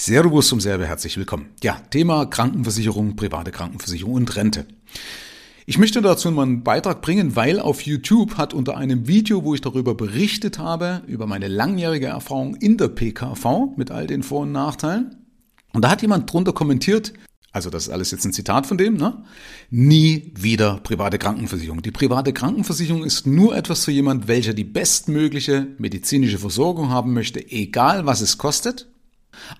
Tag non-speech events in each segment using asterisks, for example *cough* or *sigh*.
Servus zum Serbe, herzlich willkommen. Ja, Thema Krankenversicherung, private Krankenversicherung und Rente. Ich möchte dazu mal einen Beitrag bringen, weil auf YouTube hat unter einem Video, wo ich darüber berichtet habe, über meine langjährige Erfahrung in der PKV mit all den Vor- und Nachteilen, und da hat jemand drunter kommentiert, also das ist alles jetzt ein Zitat von dem, ne? Nie wieder private Krankenversicherung. Die private Krankenversicherung ist nur etwas für jemand, welcher die bestmögliche medizinische Versorgung haben möchte, egal was es kostet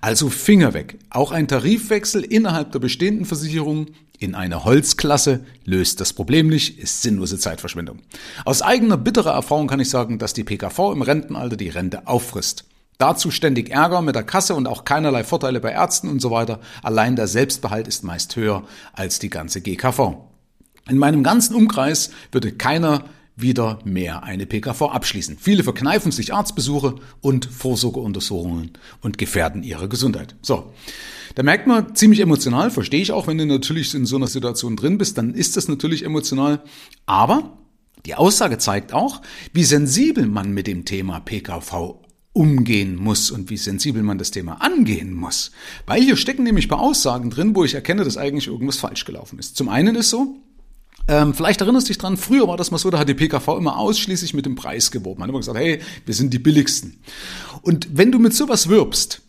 also Finger weg. Auch ein Tarifwechsel innerhalb der bestehenden Versicherung in eine Holzklasse löst das Problem nicht, ist sinnlose Zeitverschwendung. Aus eigener bitterer Erfahrung kann ich sagen, dass die PKV im Rentenalter die Rente auffrisst. Dazu ständig Ärger mit der Kasse und auch keinerlei Vorteile bei Ärzten und so weiter. Allein der Selbstbehalt ist meist höher als die ganze GKV. In meinem ganzen Umkreis würde keiner wieder mehr eine PKV abschließen. Viele verkneifen sich Arztbesuche und Vorsorgeuntersuchungen und gefährden ihre Gesundheit. So. Da merkt man ziemlich emotional, verstehe ich auch, wenn du natürlich in so einer Situation drin bist, dann ist das natürlich emotional. Aber die Aussage zeigt auch, wie sensibel man mit dem Thema PKV umgehen muss und wie sensibel man das Thema angehen muss. Weil hier stecken nämlich ein paar Aussagen drin, wo ich erkenne, dass eigentlich irgendwas falsch gelaufen ist. Zum einen ist so, ähm, vielleicht erinnerst du dich dran, früher war das mal so, da hat die PKV immer ausschließlich mit dem Preis geworben. Man hat immer gesagt, hey, wir sind die billigsten. Und wenn du mit sowas wirbst,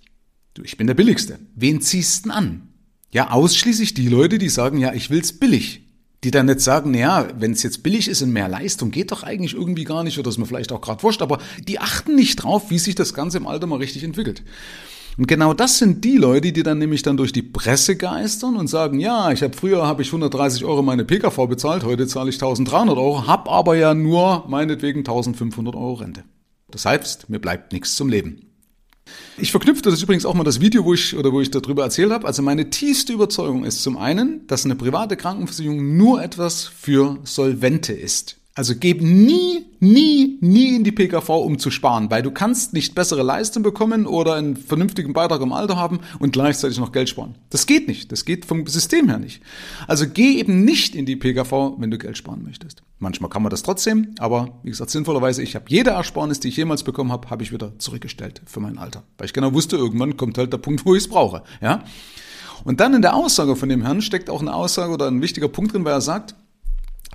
du, ich bin der billigste, wen ziehst du denn an? Ja, ausschließlich die Leute, die sagen, ja, ich will's billig. Die dann nicht sagen, naja, wenn es jetzt billig ist und mehr Leistung, geht doch eigentlich irgendwie gar nicht, oder ist mir vielleicht auch gerade wurscht, aber die achten nicht drauf, wie sich das Ganze im Alter mal richtig entwickelt. Und genau das sind die Leute, die dann nämlich dann durch die Presse geistern und sagen, ja, ich habe früher habe ich 130 Euro meine PKV bezahlt, heute zahle ich 1300 Euro, habe aber ja nur meinetwegen 1500 Euro Rente. Das heißt, mir bleibt nichts zum Leben. Ich verknüpfe das übrigens auch mal das Video, wo ich oder wo ich darüber erzählt habe. Also meine tiefste Überzeugung ist zum einen, dass eine private Krankenversicherung nur etwas für Solvente ist. Also geb nie, nie, nie in die PKV, um zu sparen, weil du kannst nicht bessere Leistung bekommen oder einen vernünftigen Beitrag im Alter haben und gleichzeitig noch Geld sparen. Das geht nicht. Das geht vom System her nicht. Also geh eben nicht in die PKV, wenn du Geld sparen möchtest. Manchmal kann man das trotzdem, aber wie gesagt, sinnvollerweise, ich habe jede Ersparnis, die ich jemals bekommen habe, habe ich wieder zurückgestellt für mein Alter. Weil ich genau wusste, irgendwann kommt halt der Punkt, wo ich es brauche. Ja? Und dann in der Aussage von dem Herrn steckt auch eine Aussage oder ein wichtiger Punkt drin, weil er sagt,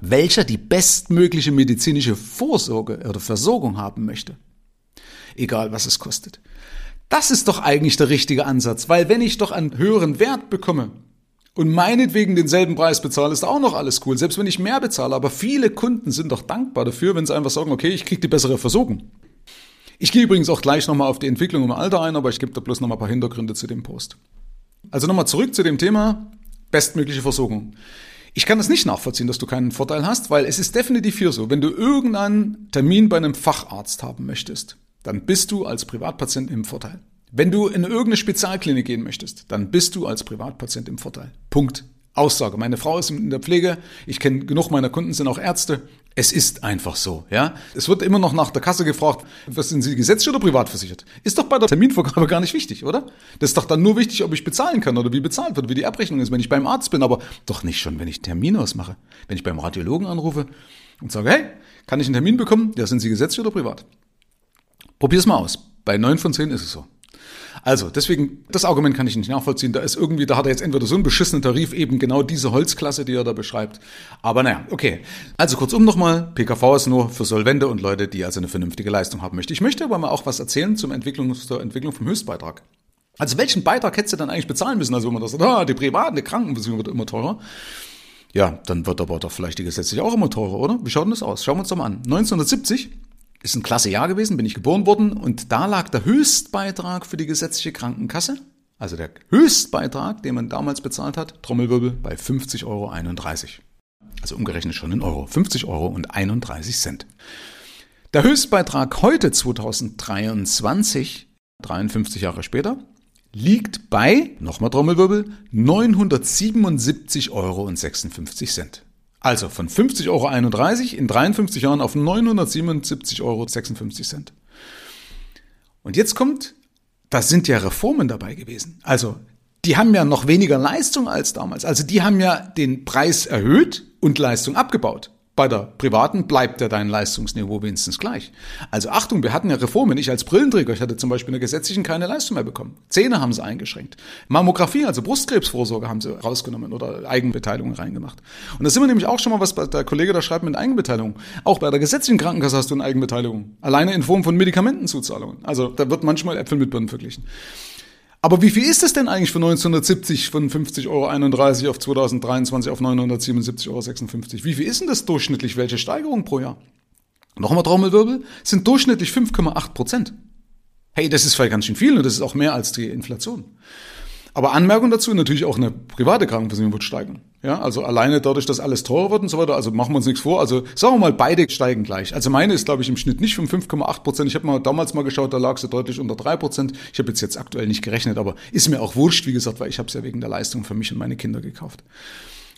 welcher die bestmögliche medizinische Vorsorge oder Versorgung haben möchte. Egal was es kostet. Das ist doch eigentlich der richtige Ansatz, weil wenn ich doch einen höheren Wert bekomme und meinetwegen denselben Preis bezahle, ist auch noch alles cool, selbst wenn ich mehr bezahle. Aber viele Kunden sind doch dankbar dafür, wenn sie einfach sagen, okay, ich kriege die bessere Versorgung. Ich gehe übrigens auch gleich nochmal auf die Entwicklung im Alter ein, aber ich gebe da bloß nochmal ein paar Hintergründe zu dem Post. Also nochmal zurück zu dem Thema bestmögliche Versorgung. Ich kann das nicht nachvollziehen, dass du keinen Vorteil hast, weil es ist definitiv hier so, wenn du irgendeinen Termin bei einem Facharzt haben möchtest, dann bist du als Privatpatient im Vorteil. Wenn du in irgendeine Spezialklinik gehen möchtest, dann bist du als Privatpatient im Vorteil. Punkt. Aussage. Meine Frau ist in der Pflege, ich kenne genug meiner Kunden sind auch Ärzte. Es ist einfach so, ja. Es wird immer noch nach der Kasse gefragt, was sind Sie gesetzlich oder privat versichert? Ist doch bei der Terminvorgabe gar nicht wichtig, oder? Das ist doch dann nur wichtig, ob ich bezahlen kann oder wie bezahlt wird, wie die Abrechnung ist, wenn ich beim Arzt bin, aber doch nicht schon, wenn ich Termin ausmache. Wenn ich beim Radiologen anrufe und sage, hey, kann ich einen Termin bekommen? Ja, sind Sie gesetzlich oder privat? Probier's mal aus. Bei neun von zehn ist es so. Also, deswegen, das Argument kann ich nicht nachvollziehen. Da ist irgendwie, da hat er jetzt entweder so einen beschissenen Tarif, eben genau diese Holzklasse, die er da beschreibt. Aber naja, okay. Also kurzum nochmal, PKV ist nur für Solvente und Leute, die also eine vernünftige Leistung haben möchten. Ich möchte aber mal auch was erzählen zum Entwicklung, zur Entwicklung vom Höchstbeitrag. Also welchen Beitrag hättest du dann eigentlich bezahlen müssen? Also wenn man das sagt, ah, die private Krankenversicherung wird immer teurer. Ja, dann wird aber doch vielleicht die gesetzliche auch immer teurer, oder? Wie schaut denn das aus? Schauen wir uns doch mal an. 1970 ist ein klasse Jahr gewesen, bin ich geboren worden und da lag der Höchstbeitrag für die gesetzliche Krankenkasse, also der Höchstbeitrag, den man damals bezahlt hat, Trommelwirbel, bei 50,31 Euro. Also umgerechnet schon in Euro. 50 Euro und 31 Cent. Der Höchstbeitrag heute 2023, 53 Jahre später, liegt bei, nochmal Trommelwirbel, 977,56 Euro. Also von 50,31 Euro in 53 Jahren auf 977,56 Euro. Und jetzt kommt, da sind ja Reformen dabei gewesen. Also die haben ja noch weniger Leistung als damals. Also die haben ja den Preis erhöht und Leistung abgebaut. Bei der privaten bleibt ja dein Leistungsniveau wenigstens gleich. Also Achtung, wir hatten ja Reformen. Ich als Brillenträger, ich hatte zum Beispiel in der gesetzlichen keine Leistung mehr bekommen. Zähne haben sie eingeschränkt. Mammographie, also Brustkrebsvorsorge haben sie rausgenommen oder Eigenbeteiligung reingemacht. Und da sind wir nämlich auch schon mal, was der Kollege da schreibt mit Eigenbeteiligung. Auch bei der gesetzlichen Krankenkasse hast du eine Eigenbeteiligung. Alleine in Form von Medikamentenzuzahlungen. Also da wird manchmal Äpfel mit Birnen verglichen. Aber wie viel ist es denn eigentlich von 1970 von 50,31 Euro auf 2023 auf 977,56 Euro? Wie viel ist denn das durchschnittlich? Welche Steigerung pro Jahr? Nochmal Trommelwirbel, sind durchschnittlich 5,8 Prozent. Hey, das ist vielleicht ganz schön viel und das ist auch mehr als die Inflation. Aber Anmerkung dazu, natürlich auch eine private Krankenversicherung wird steigen. Ja, also alleine dadurch, dass alles teurer wird und so weiter, also machen wir uns nichts vor. Also sagen wir mal, beide steigen gleich. Also meine ist, glaube ich, im Schnitt nicht um 5,8 Prozent. Ich habe mal damals mal geschaut, da lag sie deutlich unter 3 Prozent. Ich habe jetzt jetzt aktuell nicht gerechnet, aber ist mir auch wurscht, wie gesagt, weil ich habe es ja wegen der Leistung für mich und meine Kinder gekauft.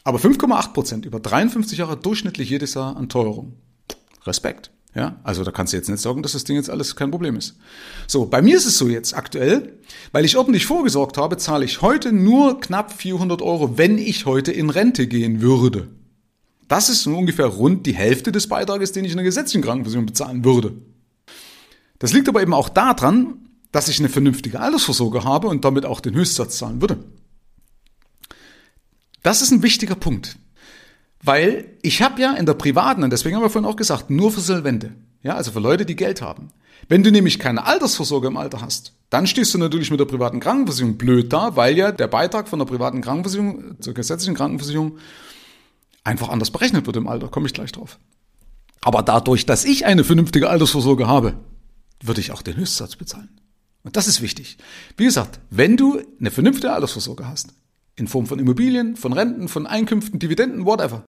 Aber 5,8 Prozent über 53 Jahre durchschnittlich jedes Jahr an Teuerung. Respekt. Ja, also da kannst du jetzt nicht sagen, dass das Ding jetzt alles kein Problem ist. So, bei mir ist es so jetzt aktuell, weil ich ordentlich vorgesorgt habe, zahle ich heute nur knapp 400 Euro, wenn ich heute in Rente gehen würde. Das ist ungefähr rund die Hälfte des Beitrages, den ich in der gesetzlichen Krankenversicherung bezahlen würde. Das liegt aber eben auch daran, dass ich eine vernünftige Altersvorsorge habe und damit auch den Höchstsatz zahlen würde. Das ist ein wichtiger Punkt. Weil ich habe ja in der privaten, und deswegen haben wir vorhin auch gesagt, nur für Solvente. Ja, also für Leute, die Geld haben. Wenn du nämlich keine Altersvorsorge im Alter hast, dann stehst du natürlich mit der privaten Krankenversicherung blöd da, weil ja der Beitrag von der privaten Krankenversicherung zur gesetzlichen Krankenversicherung einfach anders berechnet wird im Alter. Komme ich gleich drauf. Aber dadurch, dass ich eine vernünftige Altersvorsorge habe, würde ich auch den Höchstsatz bezahlen. Und das ist wichtig. Wie gesagt, wenn du eine vernünftige Altersvorsorge hast, in Form von Immobilien, von Renten, von Einkünften, Dividenden, whatever,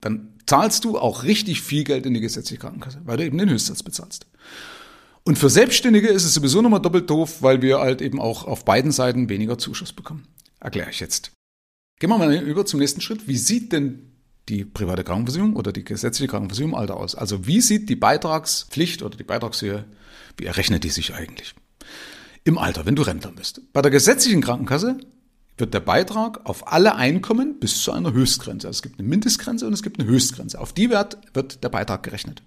dann zahlst du auch richtig viel Geld in die gesetzliche Krankenkasse, weil du eben den Höchstsatz bezahlst. Und für Selbstständige ist es sowieso nochmal doppelt doof, weil wir halt eben auch auf beiden Seiten weniger Zuschuss bekommen. Erkläre ich jetzt. Gehen wir mal über zum nächsten Schritt. Wie sieht denn die private Krankenversicherung oder die gesetzliche Krankenversicherung im Alter aus? Also wie sieht die Beitragspflicht oder die Beitragshöhe, wie errechnet die sich eigentlich? Im Alter, wenn du Rentner bist. Bei der gesetzlichen Krankenkasse wird der Beitrag auf alle Einkommen bis zu einer Höchstgrenze. Also es gibt eine Mindestgrenze und es gibt eine Höchstgrenze. Auf die Wert wird der Beitrag gerechnet.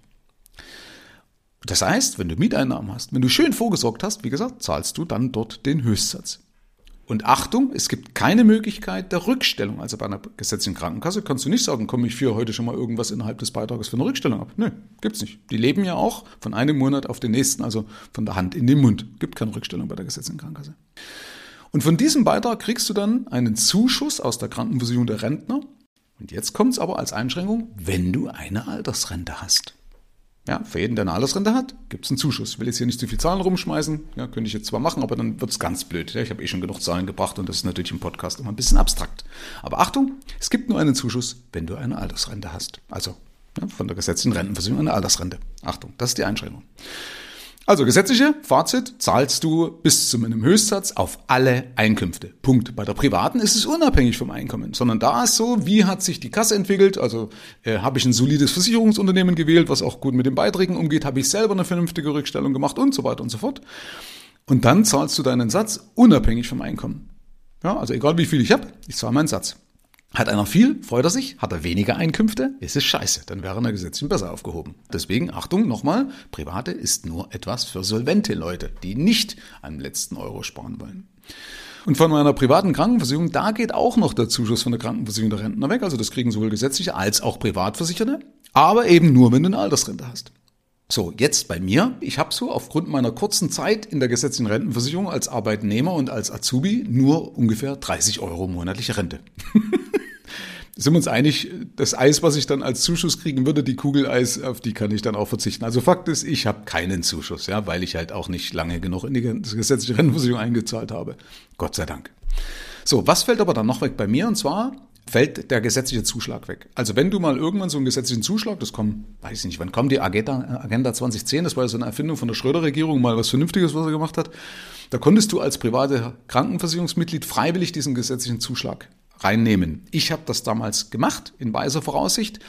Das heißt, wenn du Mieteinnahmen hast, wenn du schön vorgesorgt hast, wie gesagt, zahlst du dann dort den Höchstsatz. Und Achtung, es gibt keine Möglichkeit der Rückstellung. Also bei einer gesetzlichen Krankenkasse kannst du nicht sagen, komm, ich führe heute schon mal irgendwas innerhalb des Beitrages für eine Rückstellung ab. Nö, gibt's nicht. Die leben ja auch von einem Monat auf den nächsten, also von der Hand in den Mund. Gibt keine Rückstellung bei der gesetzlichen Krankenkasse. Und von diesem Beitrag kriegst du dann einen Zuschuss aus der Krankenversicherung der Rentner. Und jetzt kommt es aber als Einschränkung, wenn du eine Altersrente hast. Ja, für jeden, der eine Altersrente hat, gibt es einen Zuschuss. Ich will jetzt hier nicht zu viel Zahlen rumschmeißen. Ja, könnte ich jetzt zwar machen, aber dann wird es ganz blöd. Ja, ich habe eh schon genug Zahlen gebracht und das ist natürlich im Podcast immer ein bisschen abstrakt. Aber Achtung, es gibt nur einen Zuschuss, wenn du eine Altersrente hast. Also ja, von der gesetzlichen Rentenversicherung eine Altersrente. Achtung, das ist die Einschränkung. Also gesetzliche Fazit, zahlst du bis zu einem Höchstsatz auf alle Einkünfte. Punkt. Bei der privaten ist es unabhängig vom Einkommen, sondern da ist so, wie hat sich die Kasse entwickelt, also äh, habe ich ein solides Versicherungsunternehmen gewählt, was auch gut mit den Beiträgen umgeht, habe ich selber eine vernünftige Rückstellung gemacht und so weiter und so fort. Und dann zahlst du deinen Satz unabhängig vom Einkommen. Ja, also egal wie viel ich habe, ich zahle meinen Satz. Hat einer viel, freut er sich. Hat er weniger Einkünfte, ist es scheiße. Dann wäre er gesetzlich besser aufgehoben. Deswegen, Achtung, nochmal, Private ist nur etwas für solvente Leute, die nicht einen letzten Euro sparen wollen. Und von meiner privaten Krankenversicherung, da geht auch noch der Zuschuss von der Krankenversicherung der Rentner weg. Also das kriegen sowohl gesetzliche als auch Privatversicherte. Aber eben nur, wenn du eine Altersrente hast. So, jetzt bei mir. Ich habe so aufgrund meiner kurzen Zeit in der gesetzlichen Rentenversicherung als Arbeitnehmer und als Azubi nur ungefähr 30 Euro monatliche Rente. *laughs* sind wir uns einig, das Eis, was ich dann als Zuschuss kriegen würde, die Kugeleis, auf die kann ich dann auch verzichten. Also Fakt ist, ich habe keinen Zuschuss, ja, weil ich halt auch nicht lange genug in die gesetzliche Rentenversicherung eingezahlt habe. Gott sei Dank. So, was fällt aber dann noch weg bei mir? Und zwar fällt der gesetzliche Zuschlag weg. Also wenn du mal irgendwann so einen gesetzlichen Zuschlag, das kommt, weiß ich nicht, wann kommt die Agenda, Agenda 2010, das war ja so eine Erfindung von der Schröder-Regierung, mal was Vernünftiges, was er gemacht hat. Da konntest du als private Krankenversicherungsmitglied freiwillig diesen gesetzlichen Zuschlag reinnehmen. Ich habe das damals gemacht, in weiser Voraussicht.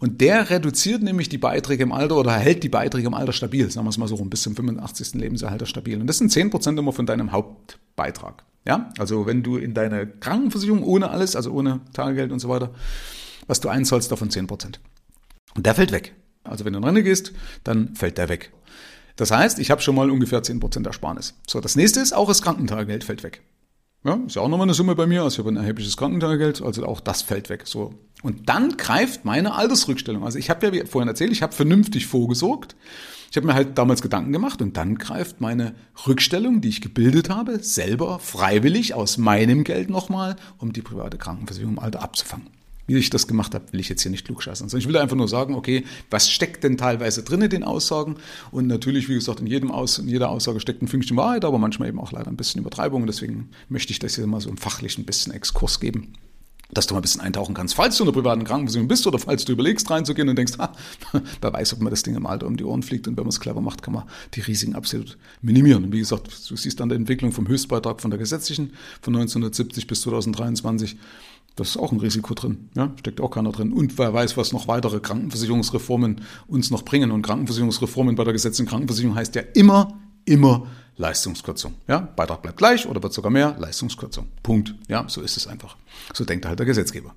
Und der reduziert nämlich die Beiträge im Alter oder hält die Beiträge im Alter stabil, sagen wir es mal so rum, bis zum 85. Lebensalter stabil. Und das sind 10% immer von deinem Hauptbeitrag. Ja, also wenn du in deine Krankenversicherung ohne alles, also ohne Tagegeld und so weiter, was du einzahlst, davon 10%. Und der fällt weg. Also wenn du in Rente gehst, dann fällt der weg. Das heißt, ich habe schon mal ungefähr 10% Ersparnis. So, das nächste ist, auch das Krankentagegeld fällt weg. Ja, ist ja auch nochmal eine Summe bei mir, also ich habe ein erhebliches Krankentagegeld, also auch das fällt weg. So. Und dann greift meine Altersrückstellung. Also ich habe ja, wie vorhin erzählt, ich habe vernünftig vorgesorgt. Ich habe mir halt damals Gedanken gemacht und dann greift meine Rückstellung, die ich gebildet habe, selber freiwillig aus meinem Geld nochmal, um die private Krankenversicherung im Alter abzufangen. Wie ich das gemacht habe, will ich jetzt hier nicht klugscheißen. Also ich will einfach nur sagen, okay, was steckt denn teilweise drin in den Aussagen? Und natürlich, wie gesagt, in, jedem Aus, in jeder Aussage steckt ein Fünkchen Wahrheit, aber manchmal eben auch leider ein bisschen Übertreibung. Deswegen möchte ich das hier mal so im fachlichen bisschen Exkurs geben dass du mal ein bisschen eintauchen kannst, falls du in der privaten Krankenversicherung bist oder falls du überlegst reinzugehen und denkst, ah, *laughs* wer weiß, ob man das Ding im Alter um die Ohren fliegt und wenn man es clever macht, kann man die Risiken absolut minimieren. Und wie gesagt, du siehst dann die Entwicklung vom Höchstbeitrag von der gesetzlichen von 1970 bis 2023. Das ist auch ein Risiko drin, ja, steckt auch keiner drin. Und wer weiß, was noch weitere Krankenversicherungsreformen uns noch bringen. Und Krankenversicherungsreformen bei der gesetzlichen Krankenversicherung heißt ja immer, immer Leistungskürzung. Ja, Beitrag bleibt gleich oder wird sogar mehr, Leistungskürzung. Punkt. Ja, so ist es einfach. So denkt halt der Gesetzgeber.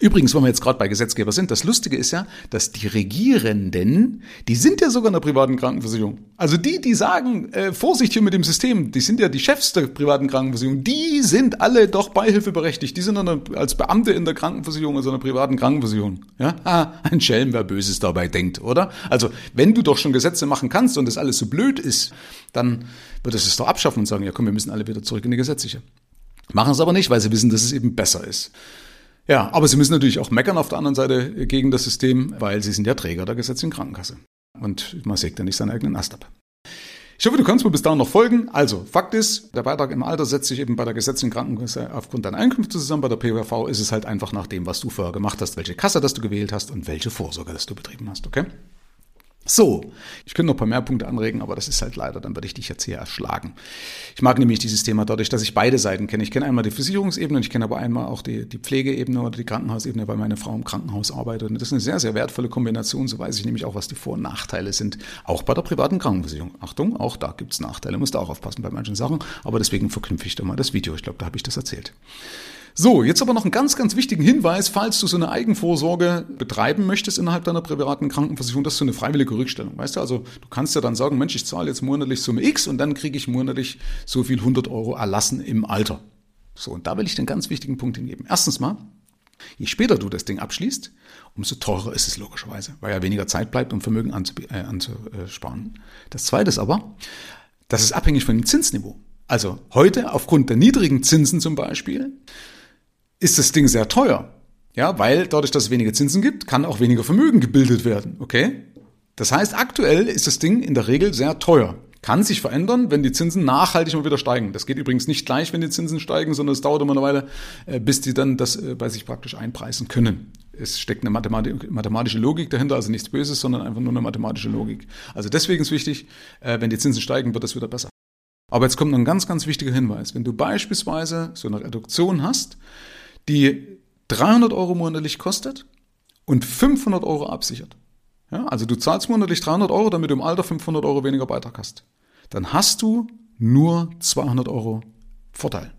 Übrigens, wenn wir jetzt gerade bei Gesetzgeber sind, das Lustige ist ja, dass die Regierenden, die sind ja sogar in der privaten Krankenversicherung. Also die, die sagen, äh, Vorsicht hier mit dem System, die sind ja die Chefs der privaten Krankenversicherung, die sind alle doch beihilfeberechtigt. Die sind dann als Beamte in der Krankenversicherung, also in der privaten Krankenversicherung. Ja, ah, ein Schelm, wer Böses dabei denkt, oder? Also, wenn du doch schon Gesetze machen kannst und das alles so blöd ist, dann wird es doch abschaffen und sagen, ja komm, wir müssen alle wieder zurück in die gesetzliche. Machen es aber nicht, weil sie wissen, dass es eben besser ist. Ja, aber sie müssen natürlich auch meckern auf der anderen Seite gegen das System, weil sie sind ja Träger der gesetzlichen Krankenkasse. Und man sägt ja nicht seinen eigenen Ast ab. Ich hoffe, du kannst mir bis dahin noch folgen. Also, Fakt ist, der Beitrag im Alter setzt sich eben bei der gesetzlichen Krankenkasse aufgrund deiner Einkünfte zusammen. Bei der PWV ist es halt einfach nach dem, was du vorher gemacht hast, welche Kasse das du gewählt hast und welche Vorsorge das du betrieben hast, okay? So, ich könnte noch ein paar mehr Punkte anregen, aber das ist halt leider, dann würde ich dich jetzt hier erschlagen. Ich mag nämlich dieses Thema dadurch, dass ich beide Seiten kenne. Ich kenne einmal die Versicherungsebene und ich kenne aber einmal auch die, die Pflegeebene oder die Krankenhausebene, weil meine Frau im Krankenhaus arbeitet. Und das ist eine sehr, sehr wertvolle Kombination. So weiß ich nämlich auch, was die Vor- und Nachteile sind. Auch bei der privaten Krankenversicherung. Achtung, auch da gibt's Nachteile. Musst du auch aufpassen bei manchen Sachen. Aber deswegen verknüpfe ich da mal das Video. Ich glaube, da habe ich das erzählt. So, jetzt aber noch einen ganz, ganz wichtigen Hinweis, falls du so eine Eigenvorsorge betreiben möchtest innerhalb deiner privaten Krankenversicherung, das ist so eine freiwillige Rückstellung. Weißt du, also du kannst ja dann sagen, Mensch, ich zahle jetzt monatlich Summe X und dann kriege ich monatlich so viel 100 Euro erlassen im Alter. So, und da will ich den ganz wichtigen Punkt hingeben. Erstens mal, je später du das Ding abschließt, umso teurer ist es logischerweise, weil ja weniger Zeit bleibt, um Vermögen äh, anzusparen. Das zweite ist aber, das ist abhängig von dem Zinsniveau. Also heute aufgrund der niedrigen Zinsen zum Beispiel ist das Ding sehr teuer. Ja, weil dadurch, dass es weniger Zinsen gibt, kann auch weniger Vermögen gebildet werden. Okay? Das heißt, aktuell ist das Ding in der Regel sehr teuer. Kann sich verändern, wenn die Zinsen nachhaltig mal wieder steigen. Das geht übrigens nicht gleich, wenn die Zinsen steigen, sondern es dauert immer eine Weile, äh, bis die dann das äh, bei sich praktisch einpreisen können. Es steckt eine mathematische Logik dahinter, also nichts Böses, sondern einfach nur eine mathematische Logik. Also deswegen ist wichtig, äh, wenn die Zinsen steigen, wird das wieder besser. Aber jetzt kommt noch ein ganz, ganz wichtiger Hinweis. Wenn du beispielsweise so eine Reduktion hast, die 300 Euro monatlich kostet und 500 Euro absichert. Ja, also du zahlst monatlich 300 Euro, damit du im Alter 500 Euro weniger Beitrag hast. Dann hast du nur 200 Euro Vorteil.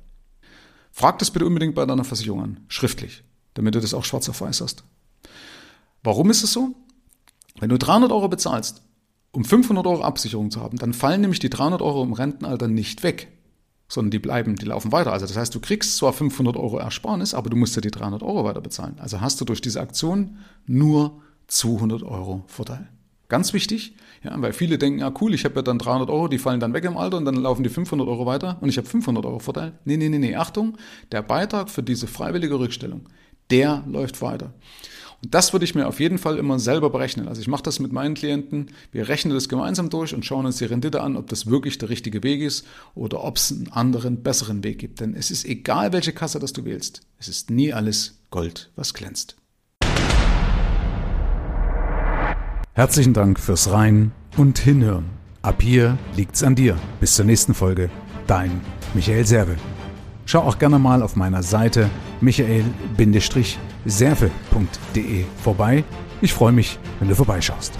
Frag das bitte unbedingt bei deiner Versicherung an, schriftlich, damit du das auch schwarz auf weiß hast. Warum ist es so? Wenn du 300 Euro bezahlst, um 500 Euro Absicherung zu haben, dann fallen nämlich die 300 Euro im Rentenalter nicht weg sondern die bleiben, die laufen weiter. Also das heißt, du kriegst zwar 500 Euro Ersparnis, aber du musst ja die 300 Euro weiter bezahlen. Also hast du durch diese Aktion nur 200 Euro Vorteil. Ganz wichtig, ja, weil viele denken, ja cool, ich habe ja dann 300 Euro, die fallen dann weg im Alter und dann laufen die 500 Euro weiter und ich habe 500 Euro Vorteil. Nee, nee, nee, nee, Achtung, der Beitrag für diese freiwillige Rückstellung, der läuft weiter. Das würde ich mir auf jeden Fall immer selber berechnen. Also ich mache das mit meinen Klienten. Wir rechnen das gemeinsam durch und schauen uns die Rendite an, ob das wirklich der richtige Weg ist oder ob es einen anderen, besseren Weg gibt. Denn es ist egal, welche Kasse das du wählst. Es ist nie alles Gold, was glänzt. Herzlichen Dank fürs Rein und Hinhören. Ab hier liegt's an dir. Bis zur nächsten Folge. Dein Michael Serve. Schau auch gerne mal auf meiner Seite michael-serve.de vorbei. Ich freue mich, wenn du vorbeischaust.